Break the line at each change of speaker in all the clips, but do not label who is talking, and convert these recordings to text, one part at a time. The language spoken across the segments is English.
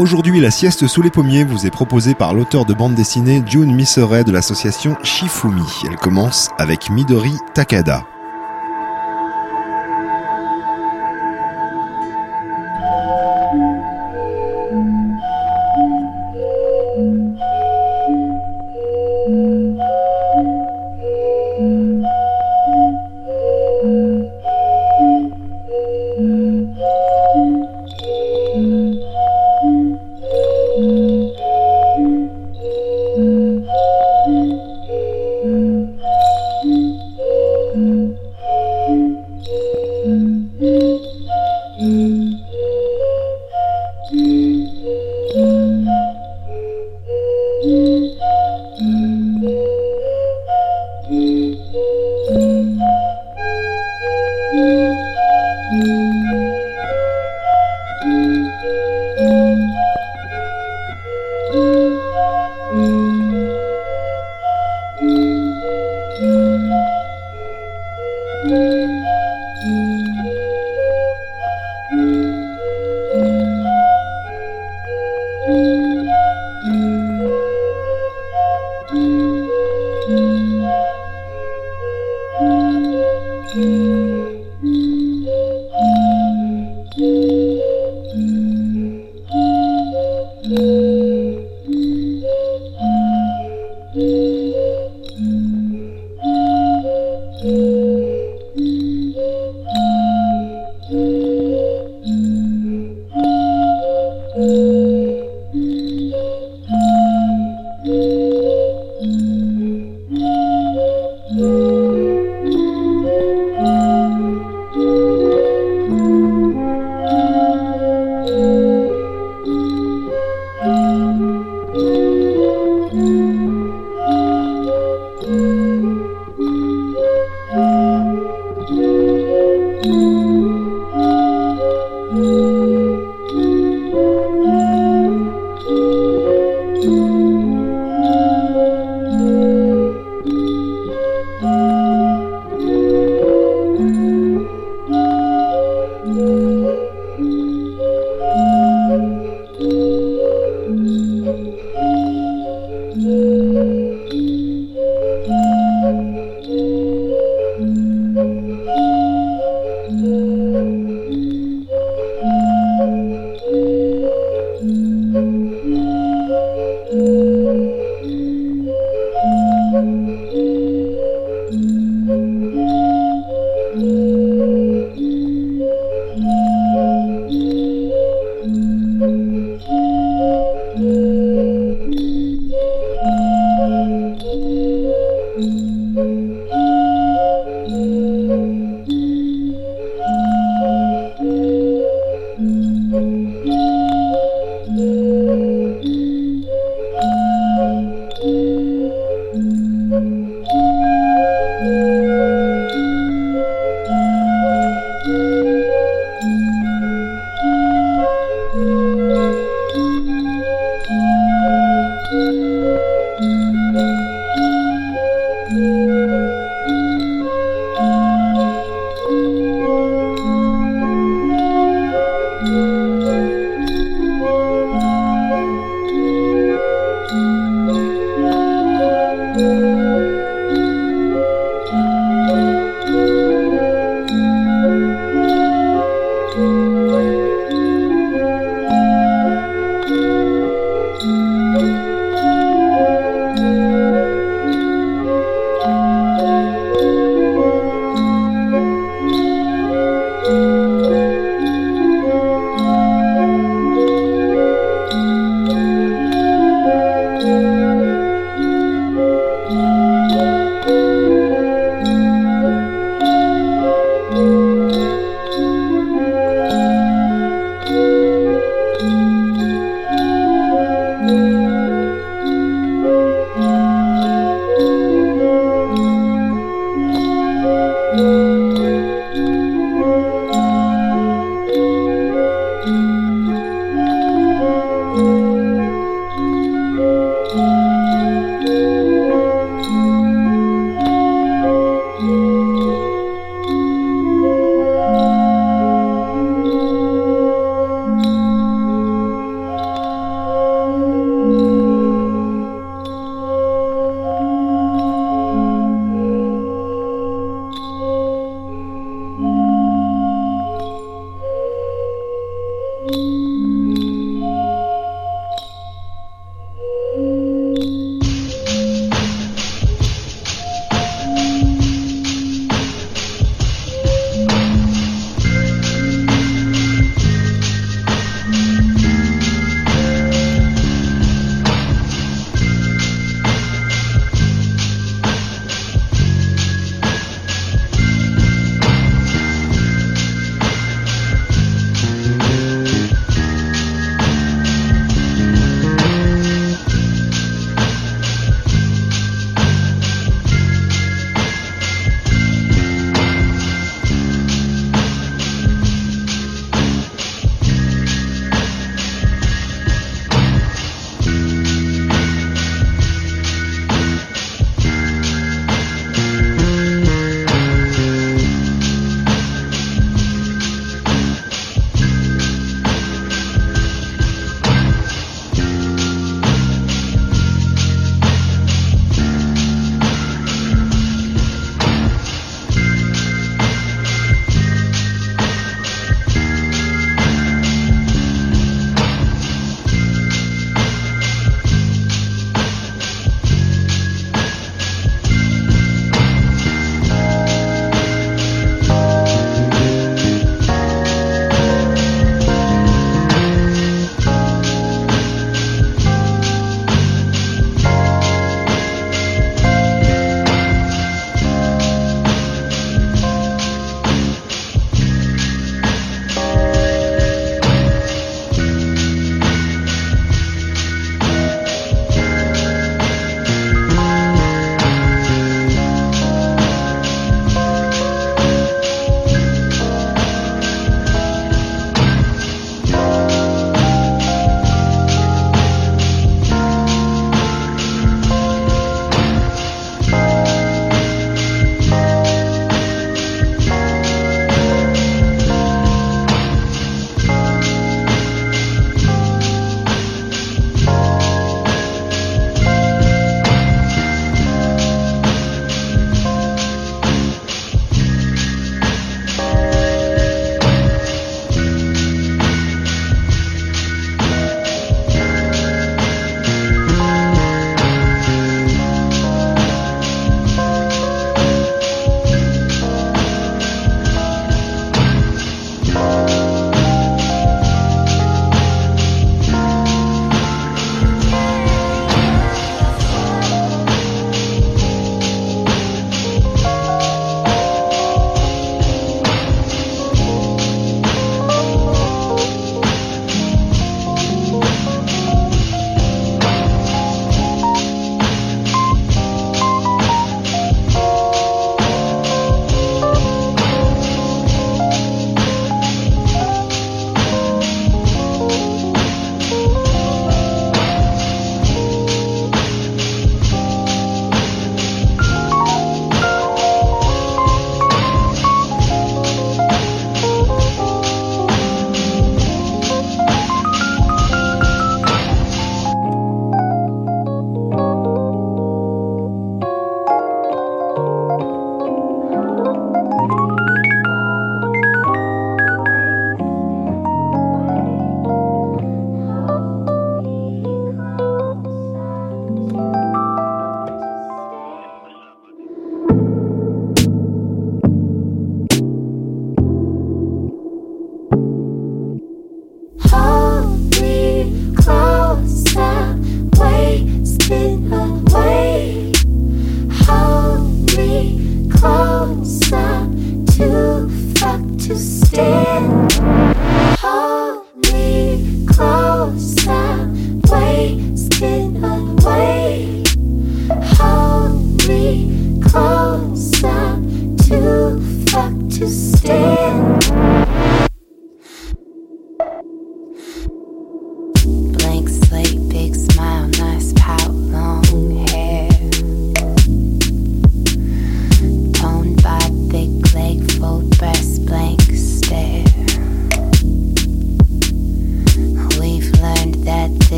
Aujourd'hui, la sieste sous les pommiers vous est proposée par l'auteur de bande dessinée June Miseret de l'association Shifumi. Elle commence avec Midori Takada.
Mm-hmm.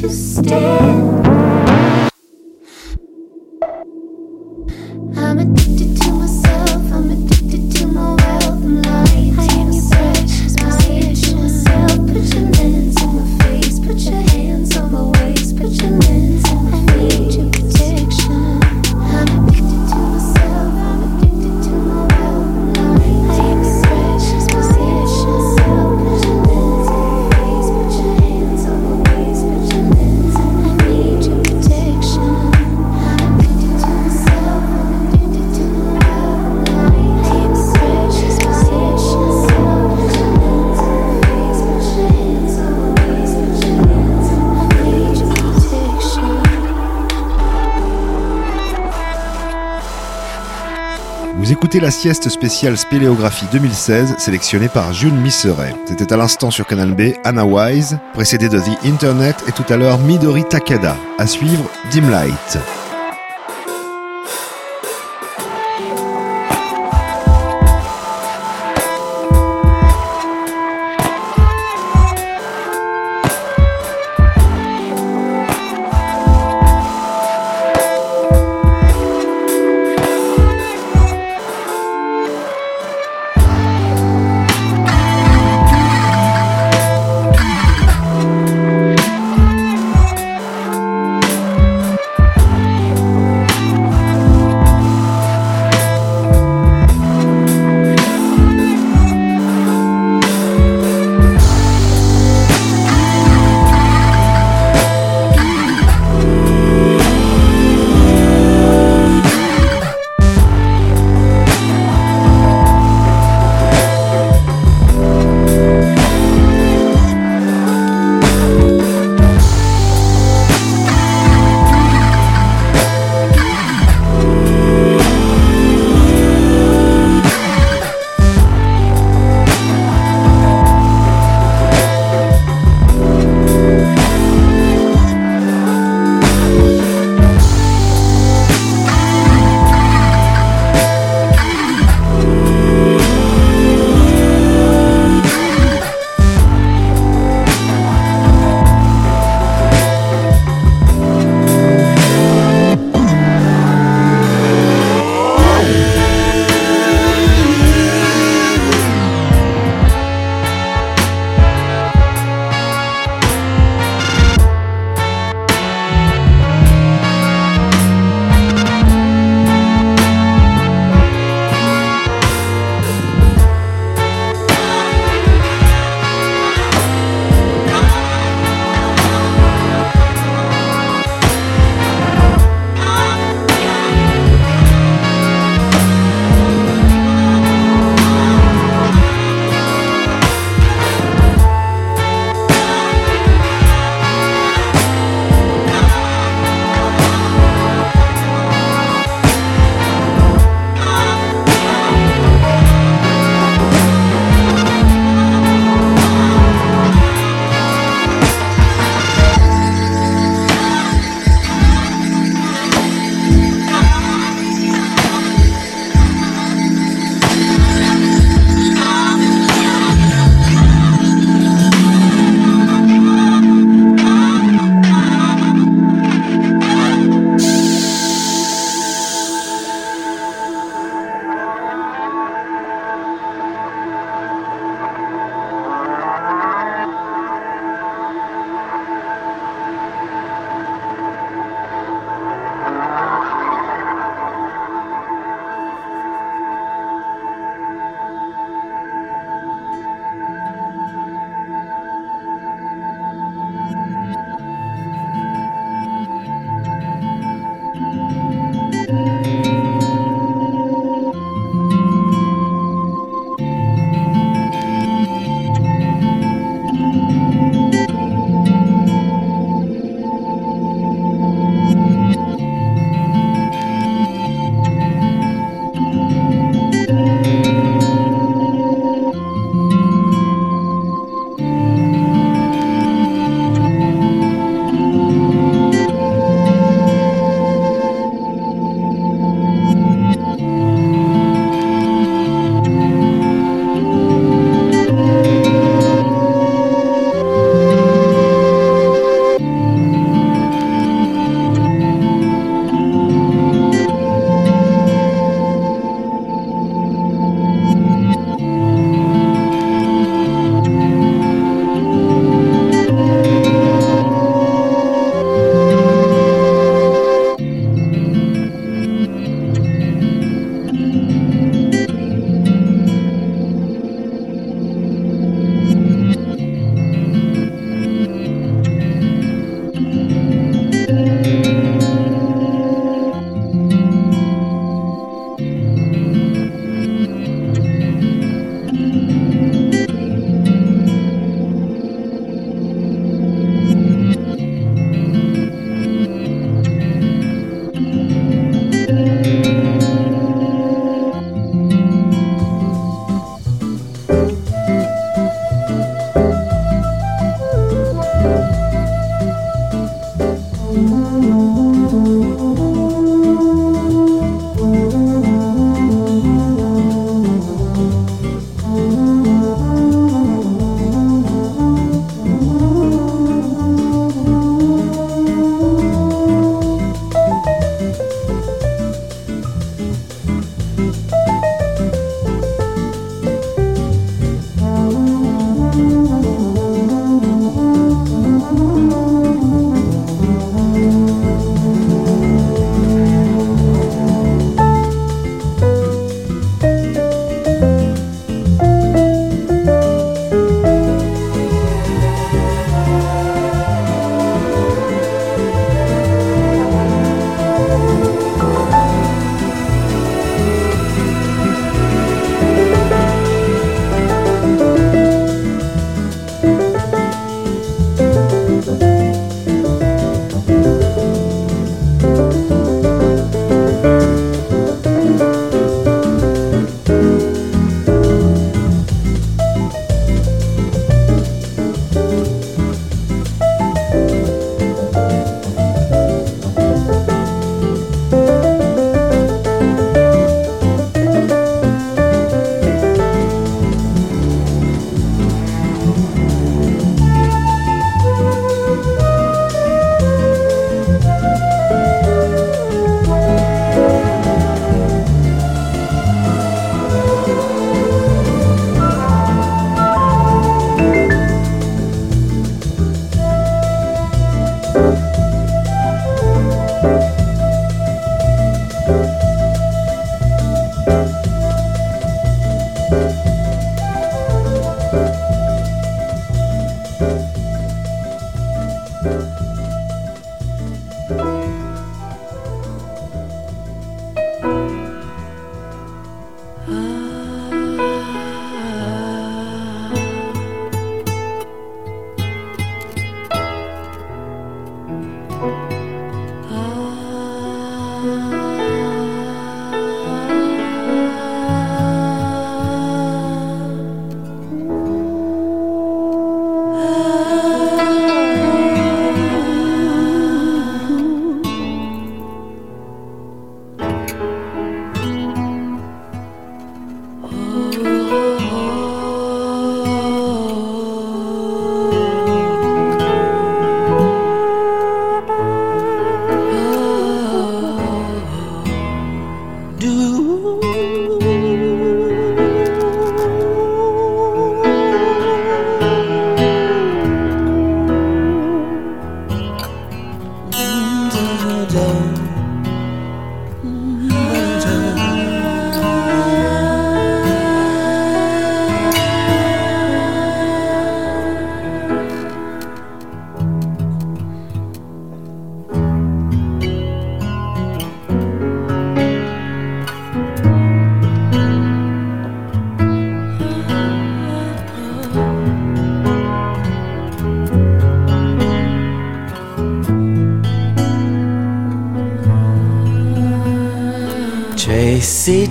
to stand. La sieste spéciale Spéléographie 2016 sélectionnée par June Misseret. C'était à l'instant sur Canal B Anna Wise, précédée de The Internet et tout à l'heure Midori Takada. À suivre Dim Light.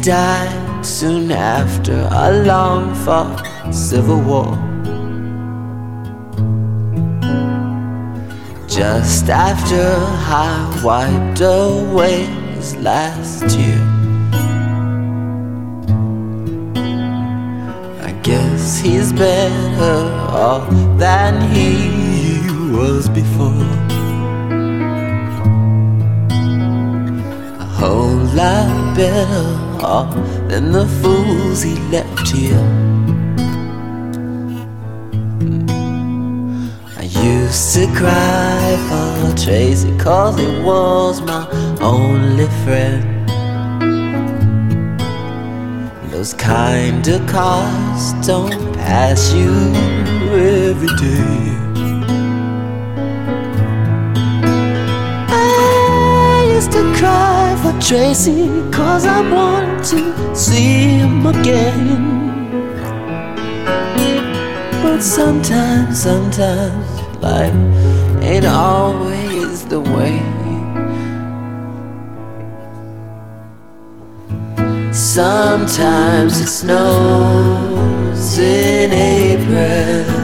Died soon after a long fought civil war. Just after I wiped away his last tear. I guess he's better off than he was before. A whole lot better than the fools he left here. Mm. I used to cry for Tracy cause he was my only friend. Those kind of cars don't pass you every day. To cry for Tracy, cause I want to see him again. But sometimes, sometimes life ain't always the way. Sometimes it snows in April.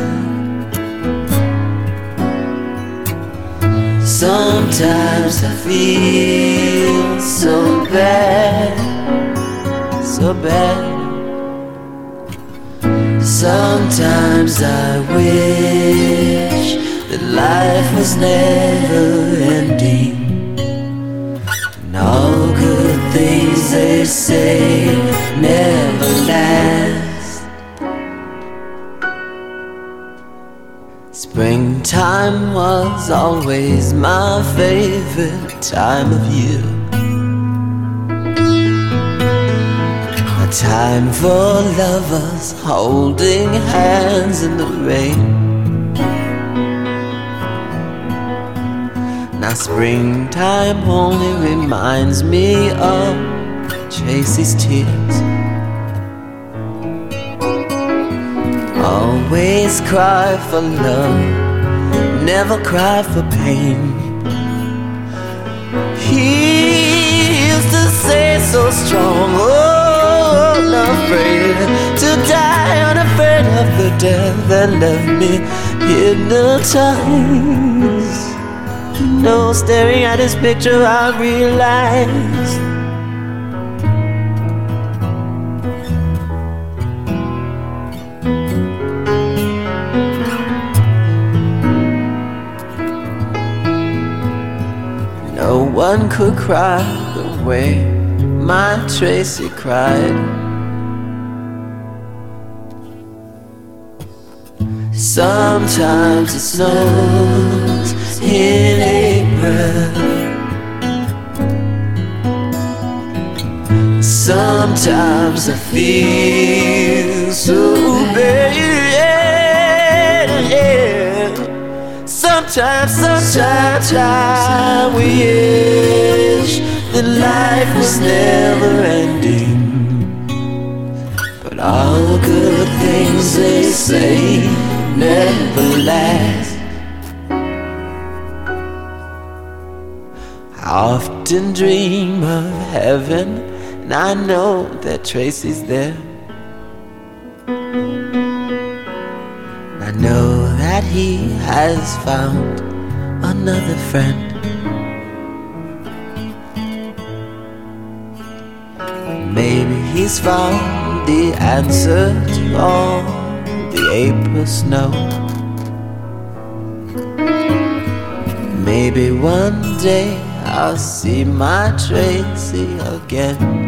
Sometimes I feel so bad, so bad. Sometimes I wish that life was never ending. And all good things they say never last. Springtime was always my favorite time of year. A time for lovers holding hands in the rain. Now, springtime only reminds me of Tracy's tears. Always cry for love, never cry for pain. He used to say so strong. Oh, unafraid to die, unafraid of the death that left me hypnotized. No, staring at his picture, I realized. One could cry the way my Tracy cried. Sometimes it snows in April. Sometimes I feel so bad. Sometimes, sometimes I wish that life was never ending. But all good things they say never last. I often dream of heaven, and I know that Tracy's there. I know that he has found another friend. Maybe he's found the answer to all the April snow. Maybe one day I'll see my Tracy again.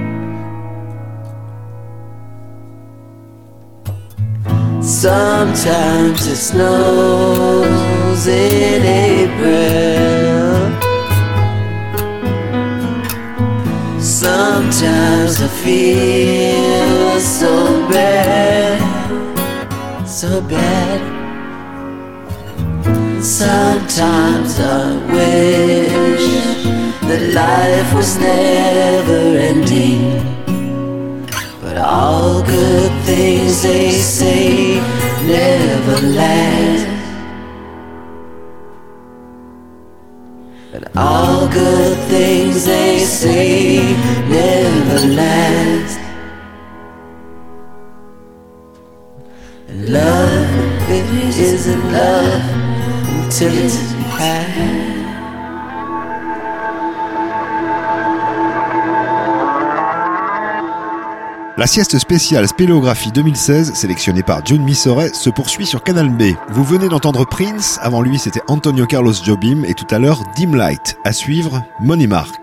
Sometimes it snows in April. Sometimes I feel so bad so bad. Sometimes I wish that life was never ending. All good things they say never last. But all good things they say never last. And Love, it isn't love until it's had.
La sieste spéciale Spéléographie 2016, sélectionnée par June Missoret, se poursuit sur Canal B. Vous venez d'entendre Prince, avant lui c'était Antonio Carlos Jobim et tout à l'heure Dim Light. À suivre, Money Mark.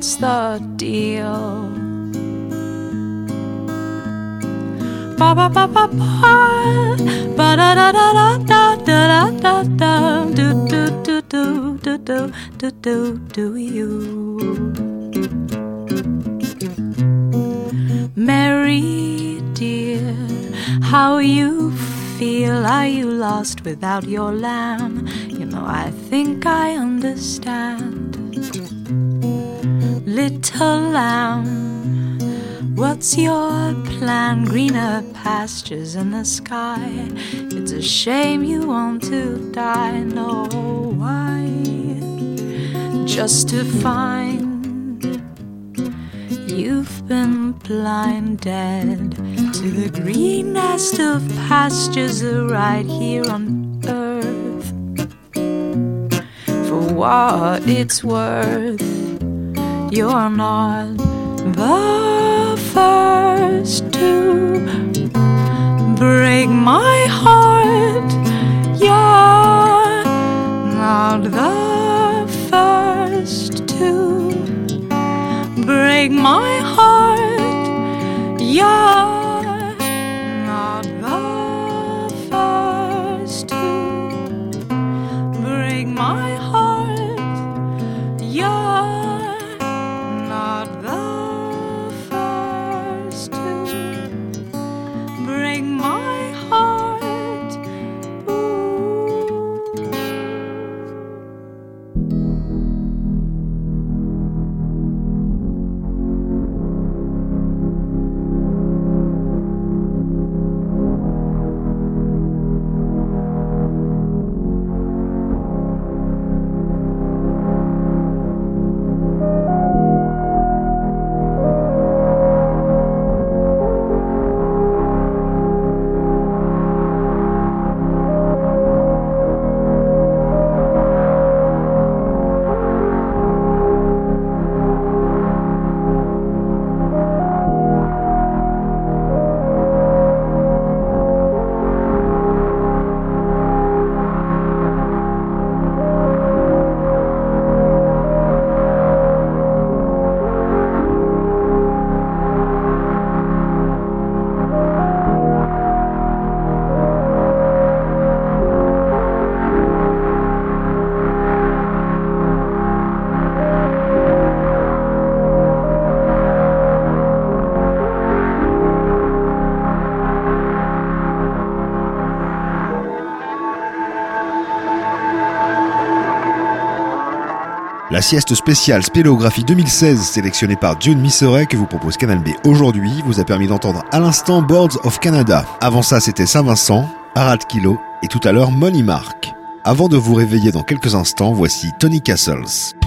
What's the deal? Ba ba ba ba ba. Ba da da da da da da da da do do do do do do do do do you? Mary dear how you feel? Are you lost without your lamb? You know I think I understand little lamb What's your plan? Greener pastures in the sky. It's a shame you want to die. No, why? Just to find you've been blinded to the greenest of pastures right here on earth. For what it's worth, you're not the first to break my heart. You're not the first to break my heart. You're
La sieste spéciale Spéléographie 2016 sélectionnée par June Misseret que vous propose Canal B aujourd'hui vous a permis d'entendre à l'instant Boards of Canada. Avant ça c'était Saint-Vincent, Harald Kilo et tout à l'heure Money Mark. Avant de vous réveiller dans quelques instants, voici Tony Castles.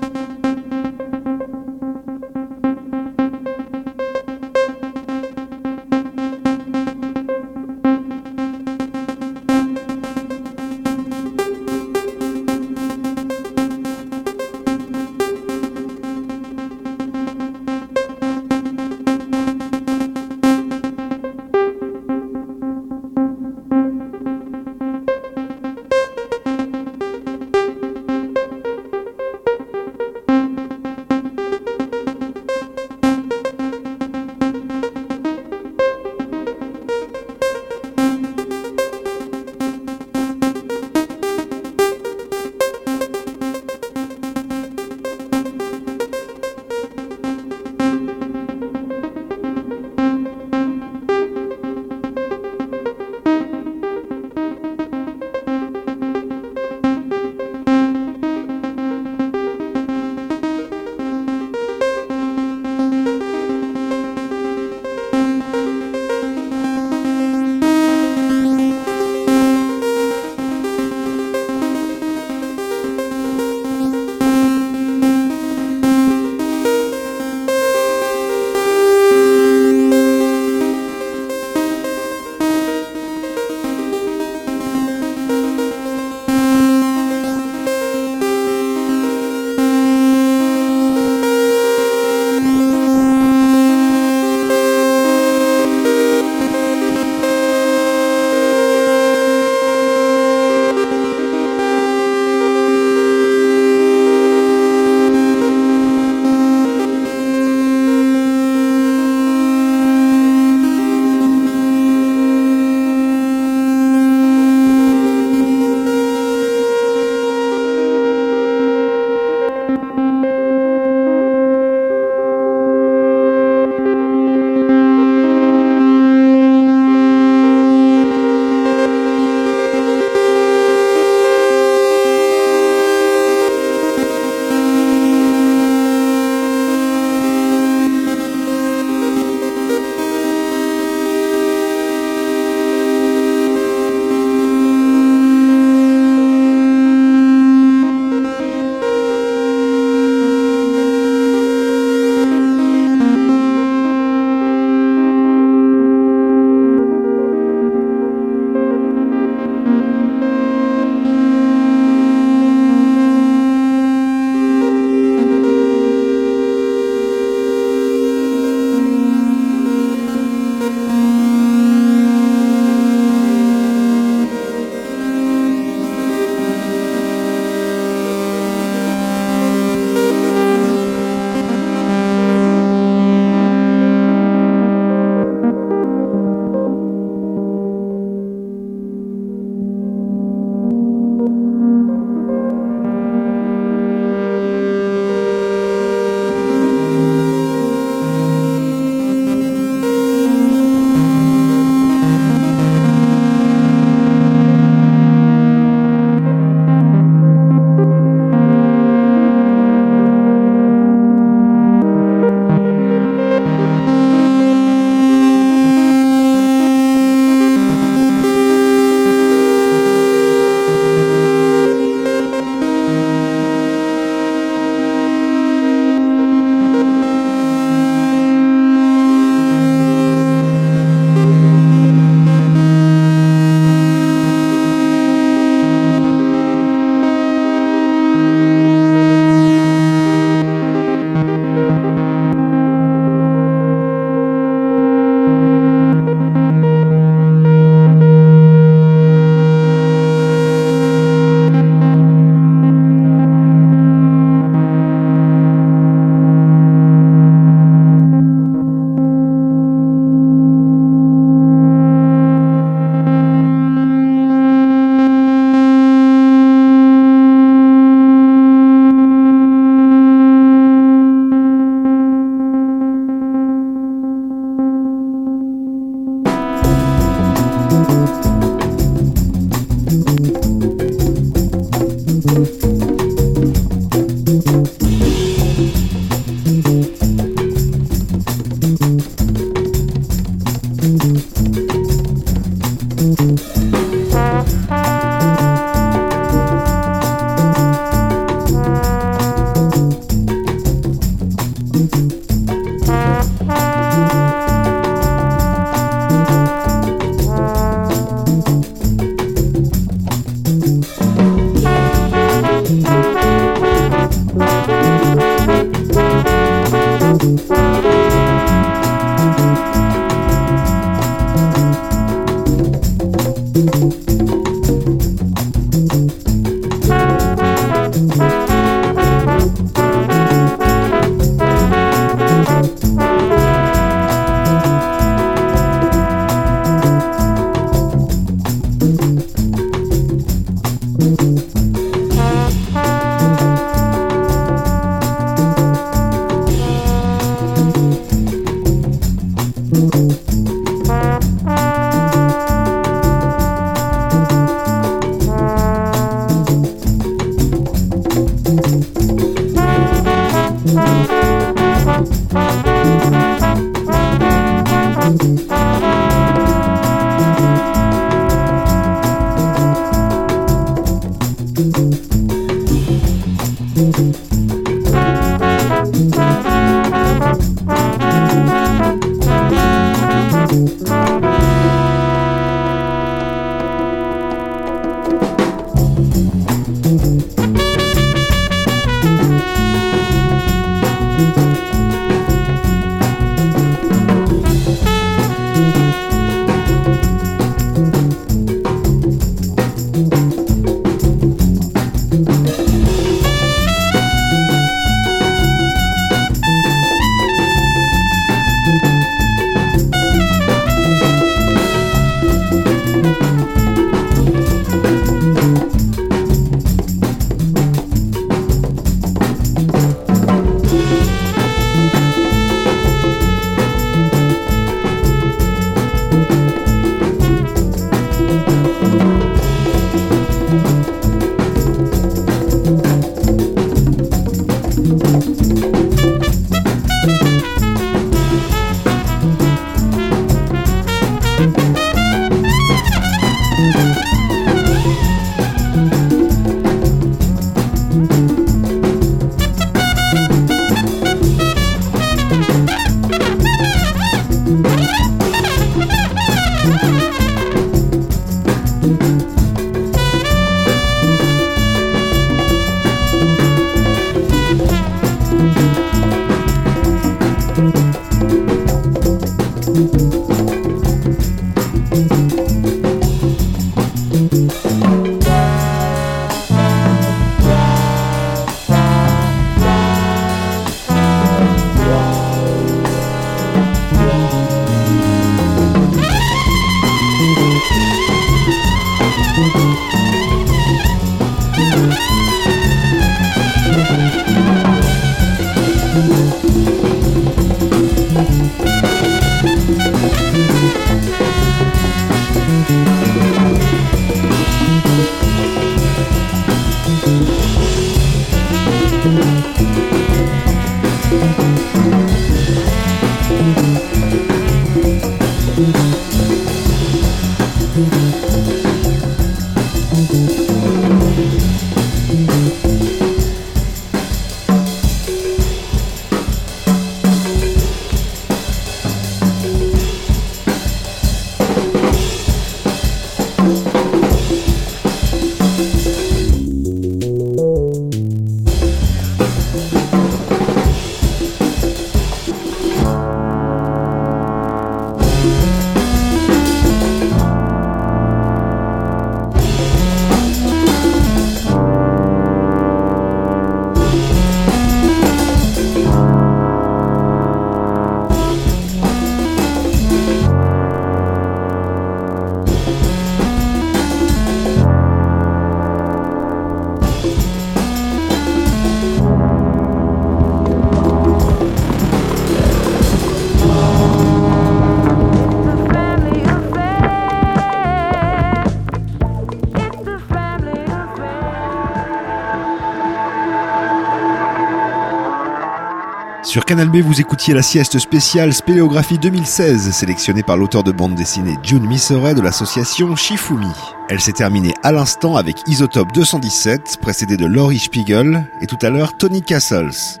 Sur Canal B, vous écoutiez la sieste spéciale Spéléographie 2016, sélectionnée par l'auteur de bande dessinée June Miseret de l'association Shifumi. Elle s'est terminée à l'instant avec Isotope 217, précédé de Laurie Spiegel, et tout à l'heure Tony Castles.